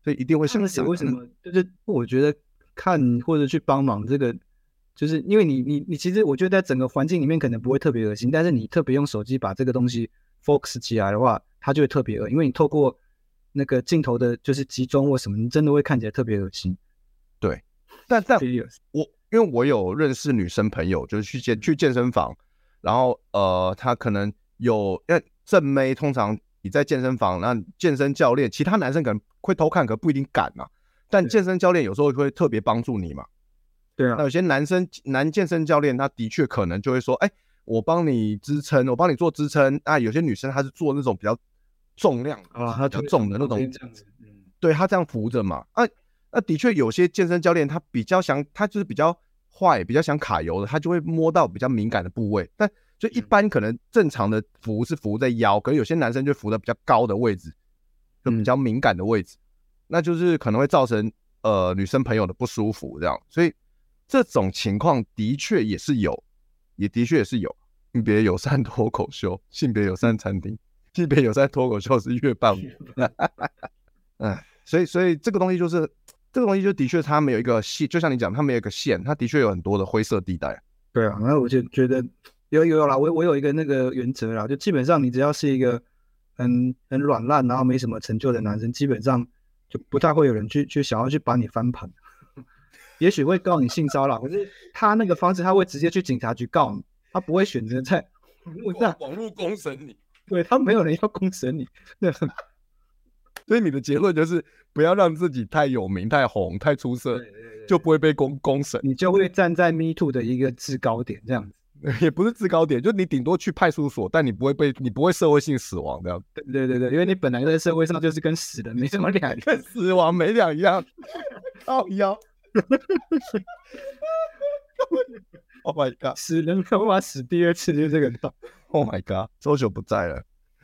所以一定会想。为什么？就是 我觉得看或者去帮忙这个，就是因为你你你其实我觉得在整个环境里面可能不会特别恶心，但是你特别用手机把这个东西。focus 起来的话，它就会特别恶，因为你透过那个镜头的，就是集中或什么，你真的会看起来特别恶心。对，但但我因为我有认识女生朋友，就是去健去健身房，然后呃，她可能有，因为正妹通常你在健身房，那健身教练其他男生可能会偷看，可不一定敢嘛。但健身教练有时候会特别帮助你嘛。对啊，那有些男生男健身教练，他的确可能就会说，哎。我帮你支撑，我帮你做支撑啊。有些女生她是做那种比较重量啊，她比较重的那种，对，她这样扶着嘛。啊，那的确有些健身教练他比较想，他就是比较坏，比较想卡油的，他就会摸到比较敏感的部位。但就一般可能正常的扶是扶在腰，可是有些男生就扶在比较高的位置，就比较敏感的位置，那就是可能会造成呃女生朋友的不舒服这样。所以这种情况的确也是有。也的确也是有性别友善脱口秀，性别友善餐厅，性别友善脱口秀是越办越，哎，所以所以这个东西就是这个东西就的确它没有一个线，就像你讲，它没有一个线，它的确有很多的灰色地带。对啊，那我就觉得有有有啦，我我有一个那个原则啦，就基本上你只要是一个很很软烂，然后没什么成就的男生，基本上就不太会有人去去想要去把你翻盘。也许会告你性骚扰，可是他那个方式，他会直接去警察局告你，他不会选择在网络上网络公审你。对，他没有人要公审你，所以你的结论就是不要让自己太有名、太红、太出色，对对对，就不会被公公审，你就会站在 Me Too 的一个制高点，这样子。也不是制高点，就你顶多去派出所，但你不会被，你不会社会性死亡这样。对对对对，因为你本来在社会上就是跟死人没什么两样，跟死亡没两样。靠腰。Oh my god！死人无法死第二次，就这个道。Oh my god！周九不在了。